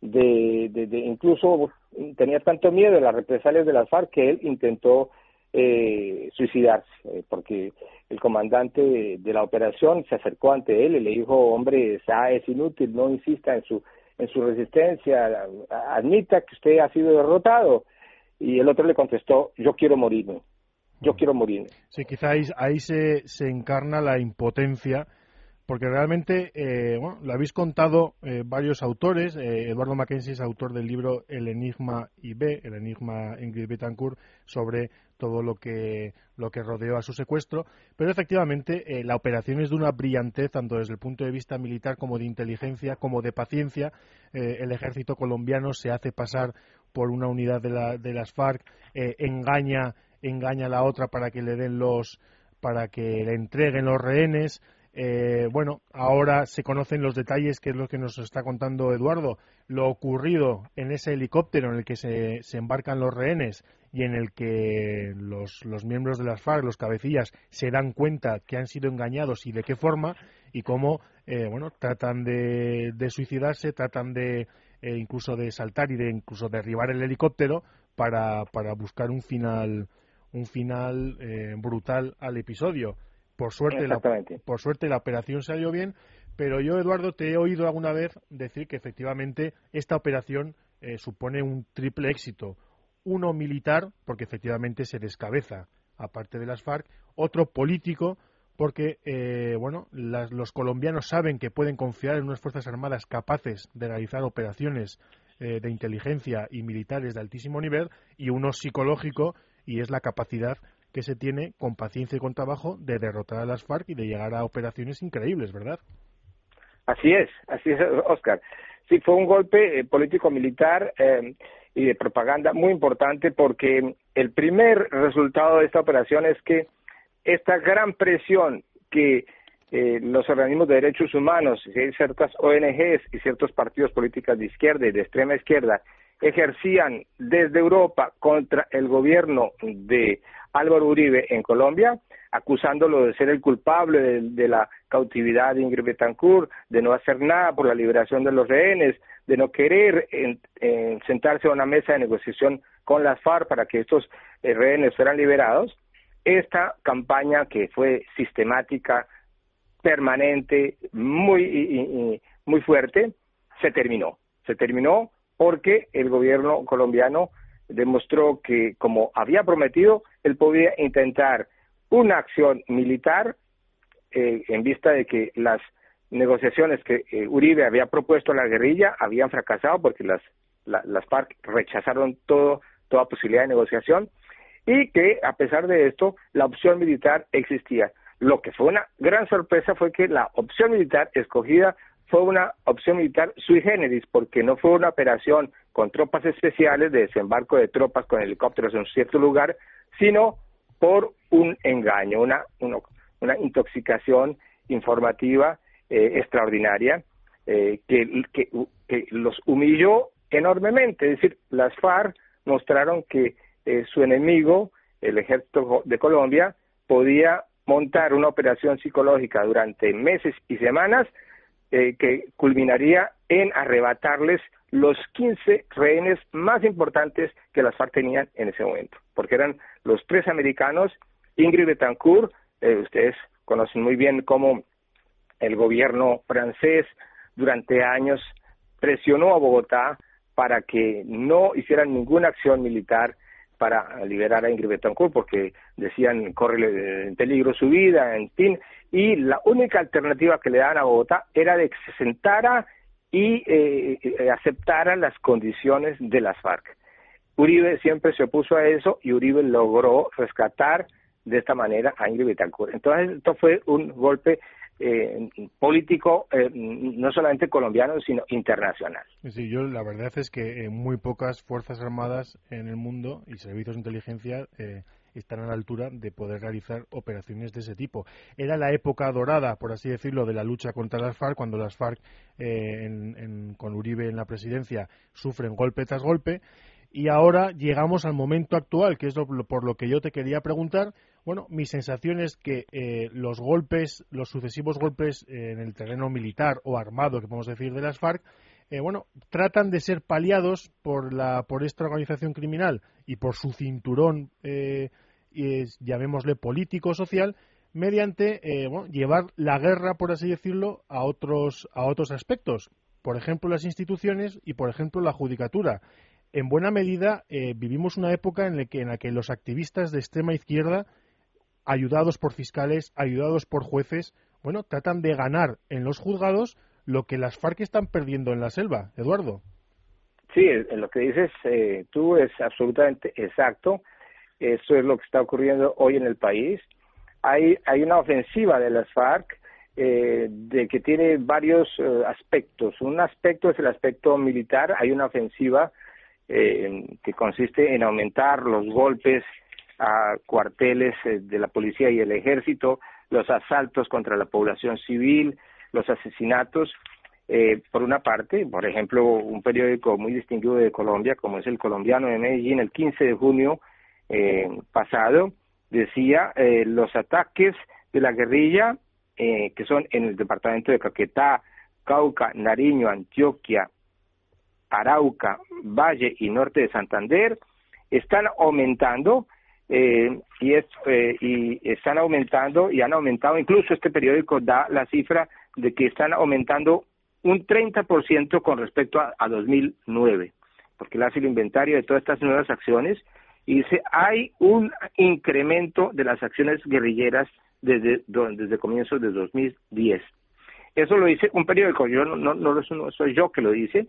de, de, incluso tenía tanto miedo de las represalias de las FARC que él intentó eh, suicidarse, eh, porque el comandante de, la operación se acercó ante él y le dijo, hombre, ya es inútil, no insista en su, en su resistencia, admita que usted ha sido derrotado y el otro le contestó, yo quiero morirme, yo quiero morirme. Sí, quizá ahí, se, se, encarna la impotencia porque realmente eh, bueno, lo habéis contado eh, varios autores. Eh, Eduardo Mackenzie es autor del libro El Enigma IB, El Enigma Ingrid Betancourt, sobre todo lo que, lo que rodeó a su secuestro. Pero efectivamente la operación es de una brillantez, tanto desde el punto de vista militar como de inteligencia, como de paciencia. el ejército colombiano se hace pasar por una unidad de, la, de las FARC, engaña, engaña a la otra para que le den los para que le entreguen los rehenes. Eh, bueno, ahora se conocen los detalles, que es lo que nos está contando Eduardo, lo ocurrido en ese helicóptero en el que se, embarcan los rehenes y en el que los, miembros de las FARC, los cabecillas, se dan cuenta que han sido engañados y de qué forma y cómo, eh, bueno, tratan de, suicidarse, tratan de eh, incluso de saltar y de incluso derribar el helicóptero para, para buscar un final un final brutal al episodio. Por suerte, la, por suerte la operación salió bien, pero yo, Eduardo, te he oído alguna vez decir que efectivamente esta operación eh, supone un triple éxito. Uno militar, porque efectivamente se descabeza, aparte de las FARC, otro político, porque eh, bueno, los colombianos saben que pueden confiar en unas Fuerzas Armadas capaces de realizar operaciones eh, de inteligencia y militares de altísimo nivel, y uno psicológico, y es la capacidad que se tiene con paciencia y con trabajo de derrotar a las FARC y de llegar a operaciones increíbles, ¿verdad? Así es, así es, Oscar. Sí, fue un golpe eh, político-militar eh, y de propaganda muy importante porque el primer resultado de esta operación es que esta gran presión que eh, los organismos de derechos humanos, ciertas ONGs y ciertos partidos políticos de izquierda y de extrema izquierda ejercían desde Europa contra el gobierno de Álvaro Uribe en Colombia, acusándolo de ser el culpable de, la cautividad de Ingrid Betancourt, de no hacer nada por la liberación de los rehenes, de no querer sentarse a una mesa de negociación con las FARC para que estos eh, rehenes fueran liberados. Esta campaña que fue sistemática, permanente, muy, muy fuerte, se terminó. Se terminó porque el gobierno colombiano demostró que, como había prometido, él podía intentar una acción militar eh, en vista de que las negociaciones que eh, Uribe había propuesto a la guerrilla habían fracasado porque las, las FARC rechazaron todo, toda posibilidad de negociación y que a pesar de esto la opción militar existía. Lo que fue una gran sorpresa fue que la opción militar escogida fue una opción militar sui generis, porque no fue una operación con tropas especiales de desembarco de tropas con helicópteros en un cierto lugar, sino por un engaño, una, una, intoxicación informativa eh, extraordinaria eh, que, los humilló enormemente. Es decir, las FARC mostraron que eh, su enemigo, el ejército de Colombia, podía montar una operación psicológica durante meses y semanas eh, que culminaría en arrebatarles los 15 rehenes más importantes que las FARC tenían en ese momento, porque eran los tres americanos, Ingrid Betancourt, eh, ustedes conocen muy bien cómo el gobierno francés durante años presionó a Bogotá para que no hicieran ninguna acción militar para liberar a Ingrid Betancourt porque decían corre en peligro su vida, en fin, y la única alternativa que le daban a Bogotá era de que se sentara y eh, eh, aceptara las condiciones de las FARC. Uribe siempre se opuso a eso y Uribe logró rescatar de esta manera a Ingrid Betancourt. Entonces, esto fue un golpe eh, político eh, no solamente colombiano sino internacional. Sí, yo la verdad es que eh, muy pocas fuerzas armadas en el mundo y servicios de inteligencia eh, están a la altura de poder realizar operaciones de ese tipo. Era la época dorada, por así decirlo, de la lucha contra las FARC, cuando las FARC, con Uribe en la presidencia, sufren golpe tras golpe. Y ahora llegamos al momento actual, que es por lo que yo te quería preguntar, bueno, mi sensación es que eh, los golpes, los sucesivos golpes en el terreno militar o armado, que podemos decir, de las FARC, eh, bueno, tratan de ser paliados por, la, por esta organización criminal y por su cinturón, eh, llamémosle político-social, mediante llevar la guerra, por así decirlo, a otros, a otros aspectos. Por ejemplo, las instituciones y, por ejemplo, la judicatura. En buena medida, vivimos una época en la, que, en la que los activistas de extrema izquierda ayudados por fiscales, ayudados por jueces, bueno, tratan de ganar en los juzgados lo que las FARC están perdiendo en la selva. Eduardo. Sí, lo que dices eh, tú es absolutamente exacto. Eso es lo que está ocurriendo hoy en el país. Hay, hay una ofensiva de las FARC eh, de que tiene varios eh, aspectos. Un aspecto es el aspecto militar. Hay una ofensiva que consiste en aumentar los golpes a cuarteles de la policía y el ejército, los asaltos contra la población civil, los asesinatos. Eh, por una parte, por ejemplo, un periódico muy distinguido de Colombia, como es el colombiano de Medellín, el 15 de junio eh, pasado, decía eh, los ataques de la guerrilla, eh, que son en el departamento de Caquetá, Cauca, Nariño, Antioquia, Arauca, Valle y Norte de Santander, están aumentando eh, y, es, eh, y están aumentando y han aumentado, incluso este periódico da la cifra de que están aumentando un 30% con respecto a, a 2009, porque él hace el inventario de todas estas nuevas acciones y dice hay un incremento de las acciones guerrilleras desde, desde comienzos de 2010. Eso lo dice un periódico, yo no, no, no, soy yo que lo dice,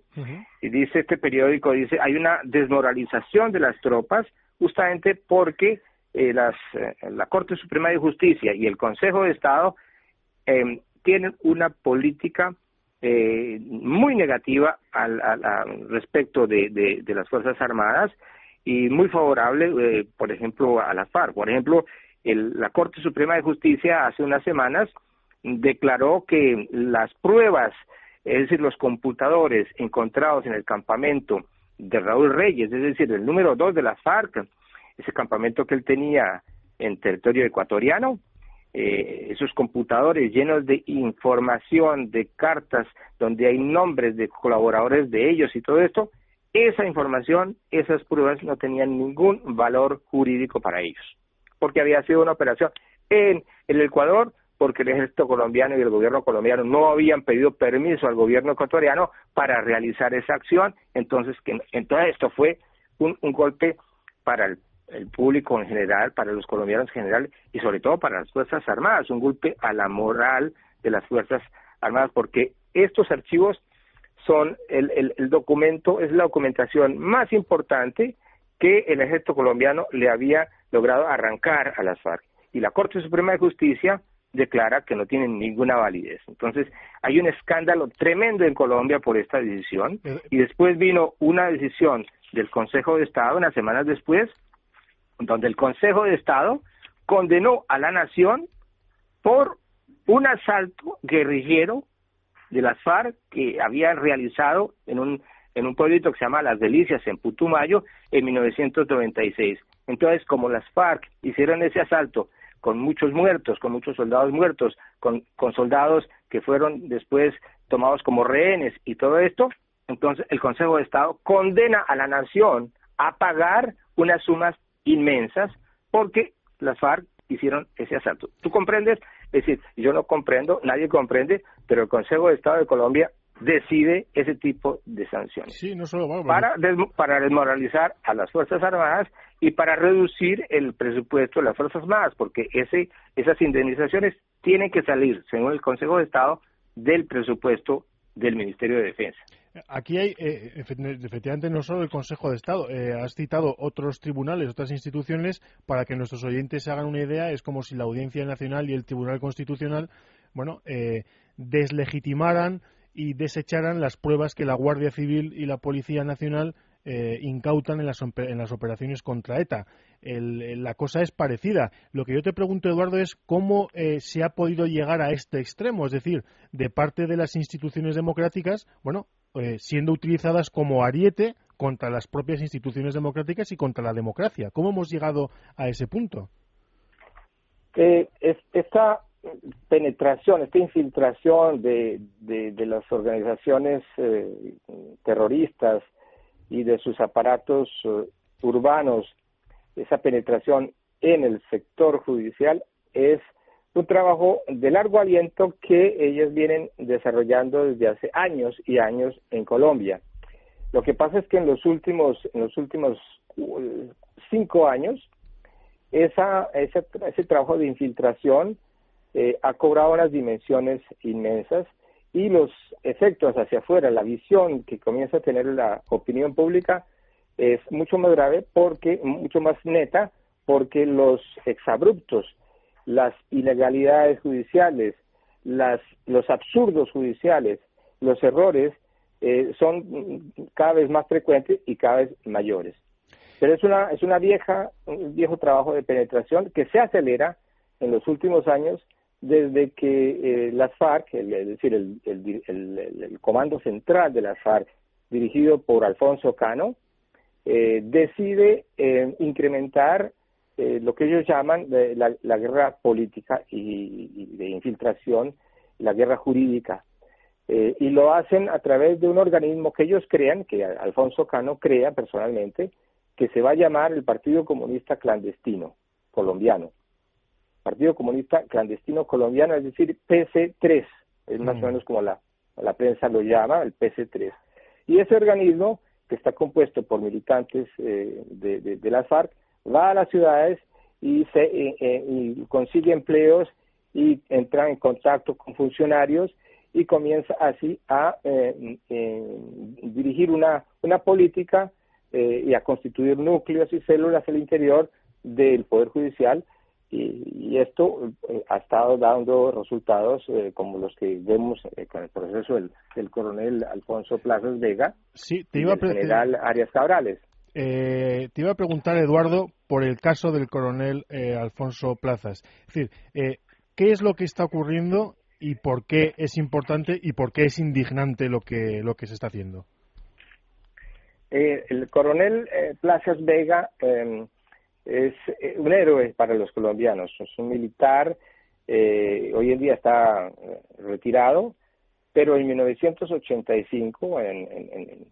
y dice este periódico, dice, hay una desmoralización de las tropas, justamente porque eh, las, eh, la Corte Suprema de Justicia y el Consejo de Estado eh, tienen una política eh, muy negativa al, al, respecto de, de, de, las Fuerzas Armadas y muy favorable, eh, por ejemplo, a las FARC. Por ejemplo, el, la Corte Suprema de Justicia hace unas semanas declaró que las pruebas, es decir, los computadores encontrados en el campamento de Raúl Reyes, es decir, el número dos de las FARC, ese campamento que él tenía en territorio ecuatoriano, eh, esos computadores llenos de información, de cartas, donde hay nombres de colaboradores de ellos y todo esto, esa información, esas pruebas no tenían ningún valor jurídico para ellos, porque había sido una operación en el Ecuador porque el ejército colombiano y el gobierno colombiano no habían pedido permiso al gobierno ecuatoriano para realizar esa acción, entonces que entonces esto fue un, golpe para el, el, público en general, para los colombianos en general y sobre todo para las Fuerzas Armadas, un golpe a la moral de las Fuerzas Armadas, porque estos archivos son el, el, el documento, es la documentación más importante que el ejército colombiano le había logrado arrancar a las FARC. Y la Corte Suprema de Justicia declara que no tienen ninguna validez. Entonces, hay un escándalo tremendo en Colombia por esta decisión Eh, y después vino una decisión del Consejo de Estado unas semanas después, donde el Consejo de Estado condenó a la nación por un asalto guerrillero de las FARC que habían realizado en un en un pueblito que se llama Las Delicias en Putumayo en 1996. Entonces, como las FARC hicieron ese asalto con muchos muertos, con muchos soldados muertos, con, con soldados que fueron después tomados como rehenes y todo esto, entonces el Consejo de Estado condena a la nación a pagar unas sumas inmensas porque las FARC hicieron ese asalto. ¿Tú comprendes? Es decir, yo no comprendo, nadie comprende, pero el Consejo de Estado de Colombia decide ese tipo de sanciones sí, no solo, para, des, para desmoralizar a las Fuerzas Armadas y para reducir el presupuesto de las Fuerzas Armadas, porque ese, esas indemnizaciones tienen que salir, según el Consejo de Estado, del presupuesto del Ministerio de Defensa. Aquí hay, eh, efectivamente, no solo el Consejo de Estado, eh, has citado otros tribunales, otras instituciones, para que nuestros oyentes se hagan una idea, es como si la Audiencia Nacional y el Tribunal Constitucional, bueno, eh, deslegitimaran y desecharan las pruebas que la Guardia Civil y la Policía Nacional eh, incautan en las, en las, operaciones contra ETA. La cosa es parecida. Lo que yo te pregunto, Eduardo, es cómo eh, se ha podido llegar a este extremo, es decir, de parte de las instituciones democráticas, bueno, eh, siendo utilizadas como ariete contra las propias instituciones democráticas y contra la democracia. ¿Cómo hemos llegado a ese punto? Eh, es, esta penetración, esta infiltración de, de, las organizaciones eh, terroristas y de sus aparatos uh, urbanos, esa penetración en el sector judicial es un trabajo de largo aliento que ellos vienen desarrollando desde hace años y años en Colombia. Lo que pasa es que en los últimos, en los últimos uh, cinco años, esa, ese trabajo de infiltración eh, ha cobrado unas dimensiones inmensas y los efectos hacia afuera, la visión que comienza a tener la opinión pública es mucho más grave porque, mucho más neta, porque los exabruptos, las ilegalidades judiciales, las, los absurdos judiciales, los errores eh, son cada vez más frecuentes y cada vez mayores. Pero es una, es una vieja, un viejo trabajo de penetración que se acelera en los últimos años desde que eh, las FARC, es decir, el, el, comando central de las FARC, dirigido por Alfonso Cano, eh, decide eh, incrementar lo que ellos llaman la, la, guerra política y, de infiltración, la guerra jurídica. y lo hacen a través de un organismo que ellos crean, que Alfonso Cano crea personalmente, que se va a llamar el Partido Comunista Clandestino Colombiano. Partido Comunista Clandestino Colombiano, es decir, PC3, es más o mm. menos como la, la prensa lo llama, el PC3. Y ese organismo, que está compuesto por militantes eh, de, de, las FARC, va a las ciudades y, se, eh, eh, y consigue empleos y entra en contacto con funcionarios y comienza así a dirigir una, una política y a constituir núcleos y células al interior del Poder Judicial y, esto eh, ha estado dando resultados eh, como los que vemos eh, con el proceso del, coronel Alfonso Plazas Vega sí, te iba y del general Arias Cabrales. te iba a preguntar, Eduardo, por el caso del coronel Alfonso Plazas. Es decir, ¿qué es lo que está ocurriendo y por qué es importante y por qué es indignante lo que, lo que se está haciendo? el coronel Plazas Vega em, es eh, un héroe para los colombianos, es un militar, eh, hoy en día está eh, retirado, pero en 1985, en,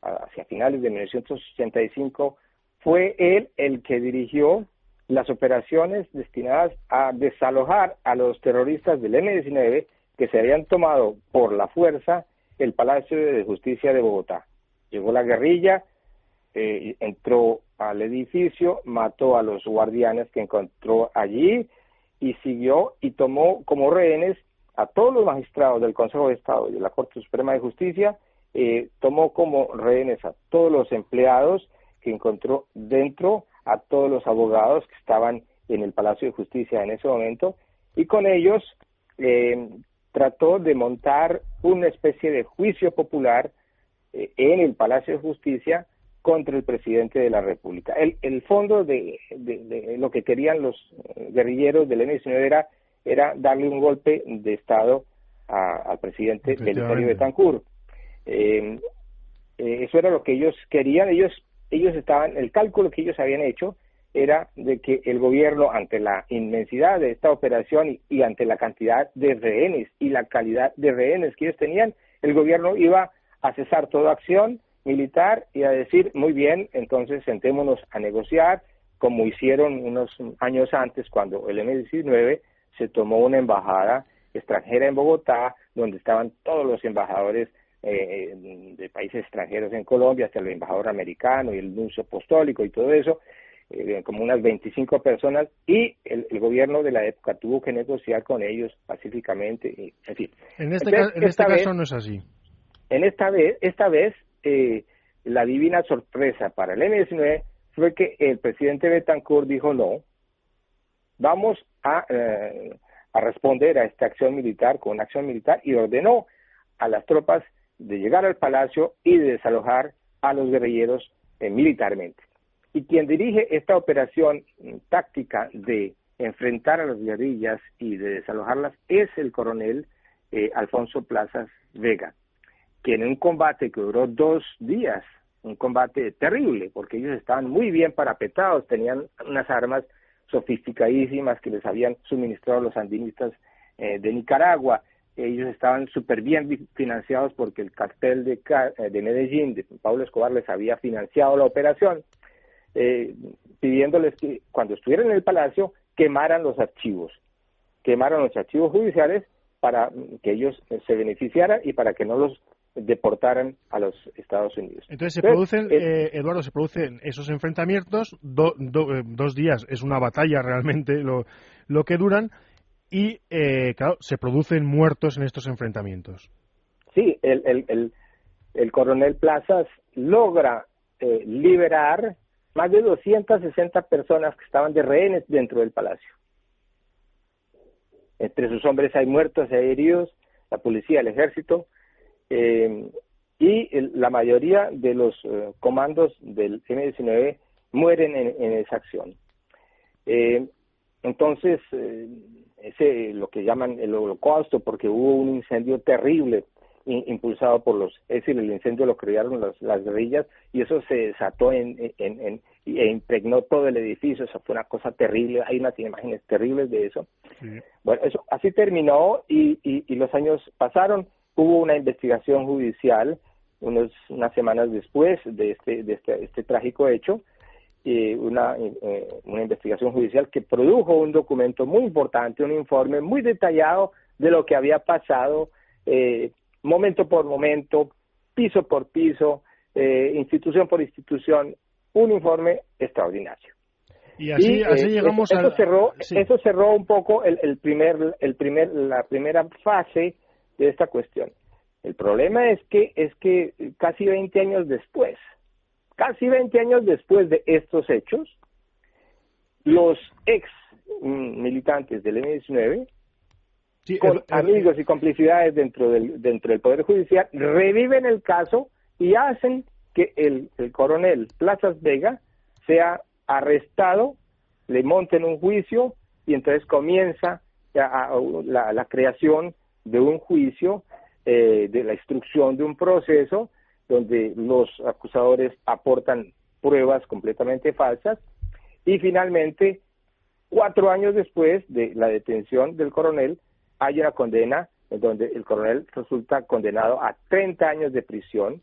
hacia finales de 1985, fue él el que dirigió las operaciones destinadas a desalojar a los terroristas del M-19 que se habían tomado por la fuerza el Palacio de Justicia de Bogotá. Llegó la guerrilla, entró al edificio, mató a los guardianes que encontró allí y siguió y tomó como rehenes a todos los magistrados del Consejo de Estado y de la Corte Suprema de Justicia, eh, tomó como rehenes a todos los empleados que encontró dentro, a todos los abogados que estaban en el Palacio de Justicia en ese momento, y con ellos eh, trató de montar una especie de juicio popular eh, en el Palacio de Justicia contra el presidente de la República. El, el fondo de, lo que querían los guerrilleros del M-19 era, era darle un golpe de Estado al presidente Belisario Betancourt. Eh, eh, eso era lo que ellos querían. Ellos, ellos estaban, el cálculo que ellos habían hecho era de que el gobierno, ante la inmensidad de esta operación y, y ante la cantidad de rehenes y la calidad de rehenes que ellos tenían, el gobierno iba a cesar toda acción, militar y a decir, muy bien, entonces sentémonos a negociar, como hicieron unos años antes cuando el M-19 se tomó una embajada extranjera en Bogotá, donde estaban todos los embajadores eh, de países extranjeros en Colombia, hasta el embajador americano y el nuncio apostólico y todo eso, eh, como unas 25 personas, y el, gobierno de la época tuvo que negociar con ellos pacíficamente, y, en fin. En este, en este caso no es así. En esta vez, esta vez eh, la divina sorpresa para el M-19 fue que el presidente Betancourt dijo no, vamos a, eh, responder a esta acción militar con una acción militar y ordenó a las tropas de llegar al palacio y de desalojar a los guerrilleros eh, militarmente. Y quien dirige esta operación táctica de enfrentar a las guerrillas y de desalojarlas es el coronel Alfonso Plazas Vega que en un combate que duró dos días, un combate terrible, porque ellos estaban muy bien parapetados, tenían unas armas sofisticadísimas que les habían suministrado los sandinistas eh, de Nicaragua, ellos estaban súper bien financiados porque el cartel de, eh, de Medellín, de Pablo Escobar, les había financiado la operación, eh, pidiéndoles que cuando estuvieran en el palacio quemaran los archivos, quemaran los archivos judiciales para que ellos se beneficiaran y para que no los deportaran a los Estados Unidos. Entonces, se producen, eh, Eduardo, se producen esos enfrentamientos, eh, dos días, es una batalla realmente lo, lo que duran, y, eh, claro, se producen muertos en estos enfrentamientos. Sí, el, el, el, el coronel Plazas logra eh, liberar más de 260 personas que estaban de rehenes dentro del palacio. Entre sus hombres hay muertos, hay heridos, la policía, el ejército, eh, y la mayoría de los eh, comandos del M-19 mueren en, esa acción. Eh, entonces, eh, ese lo que llaman el holocausto, porque hubo un incendio terrible impulsado por los, es decir, el incendio lo crearon las guerrillas y eso se desató en, en, e impregnó todo el edificio, eso fue una cosa terrible, hay unas imágenes terribles de eso. Bueno, eso así terminó y, y, los años pasaron, hubo una investigación judicial unos, unas semanas después de este, de este, este trágico hecho, eh, una, eh, una investigación judicial que produjo un documento muy importante, un informe muy detallado de lo que había pasado eh, momento por momento, piso por piso, eh, institución por institución, un informe extraordinario. Y así, así llegamos eso, cerró, eso cerró un poco el, el primer, el primer, la primera fase de esta cuestión. El problema es que, es que casi 20 años después, casi 20 años después de estos hechos, los ex militantes del M-19, con amigos y complicidades dentro del, dentro del Poder Judicial, reviven el caso y hacen que el, coronel Plazas Vega sea arrestado, le monten un juicio y entonces comienza la creación de un juicio eh, de la instrucción de un proceso donde los acusadores aportan pruebas completamente falsas y finalmente, cuatro años después de la detención del coronel, hay una condena en donde el coronel resulta condenado a 30 años de prisión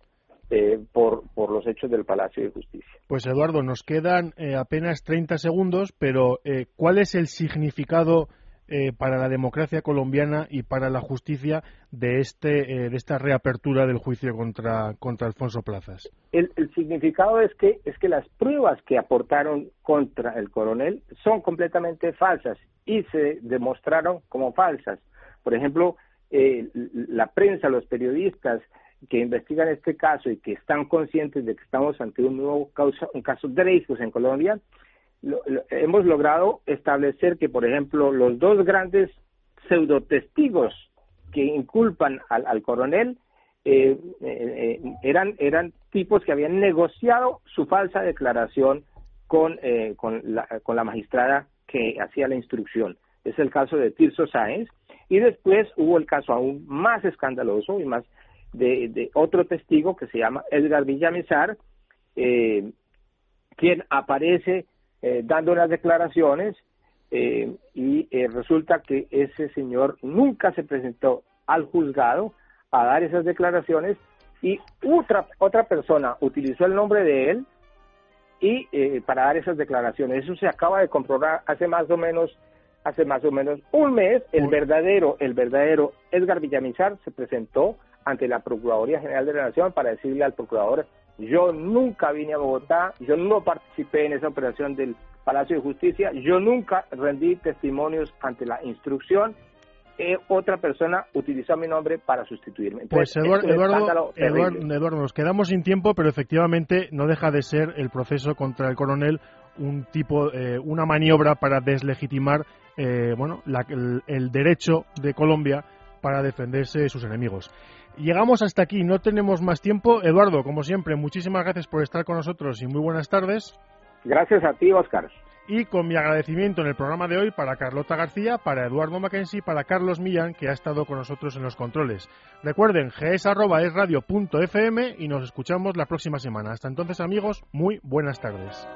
eh, por, por los hechos del Palacio de Justicia. Pues Eduardo, nos quedan eh, apenas 30 segundos, pero ¿cuál es el significado eh, para la democracia colombiana y para la justicia de este eh, de esta reapertura del juicio contra contra Alfonso Plazas. El, significado es que es que las pruebas que aportaron contra el coronel son completamente falsas y se demostraron como falsas. Por ejemplo, eh, la prensa, los periodistas que investigan este caso y que están conscientes de que estamos ante un nuevo caso, un caso Dreyfus en Colombia, hemos logrado establecer que, por ejemplo, los dos grandes pseudotestigos que inculpan al, coronel eh, eh, eh, eran, eran tipos que habían negociado su falsa declaración con, con, la, con la magistrada que hacía la instrucción. Es el caso de Tirso Sáenz. Y después hubo el caso aún más escandaloso y más de, de otro testigo que se llama Edgar Villamizar, quien aparece eh, dando unas declaraciones eh, y eh, resulta que ese señor nunca se presentó al juzgado a dar esas declaraciones y otra otra persona utilizó el nombre de él y para dar esas declaraciones. Eso se acaba de comprobar hace más o menos hace más o menos un mes el verdadero el verdadero Edgar Villamizar se presentó ante la Procuraduría General de la Nación para decirle al procurador yo nunca vine a Bogotá, yo no participé en esa operación del Palacio de Justicia, yo nunca rendí testimonios ante la instrucción. Eh, otra persona utilizó mi nombre para sustituirme. pues Eduardo, Eduardo, nos quedamos sin tiempo, pero efectivamente no deja de ser el proceso contra el coronel un tipo, eh, una maniobra para deslegitimar, eh, bueno, el derecho de Colombia para defenderse de sus enemigos. Llegamos hasta aquí, no tenemos más tiempo. Eduardo, como siempre, muchísimas gracias por estar con nosotros y muy buenas tardes. Gracias a ti, Oscar. Y con mi agradecimiento en el programa de hoy para Carlota García, para Eduardo Mackenzie, para Carlos Millán, que ha estado con nosotros en los controles. Recuerden, gs.esradio.fm y nos escuchamos la próxima semana. Hasta entonces, amigos, muy buenas tardes.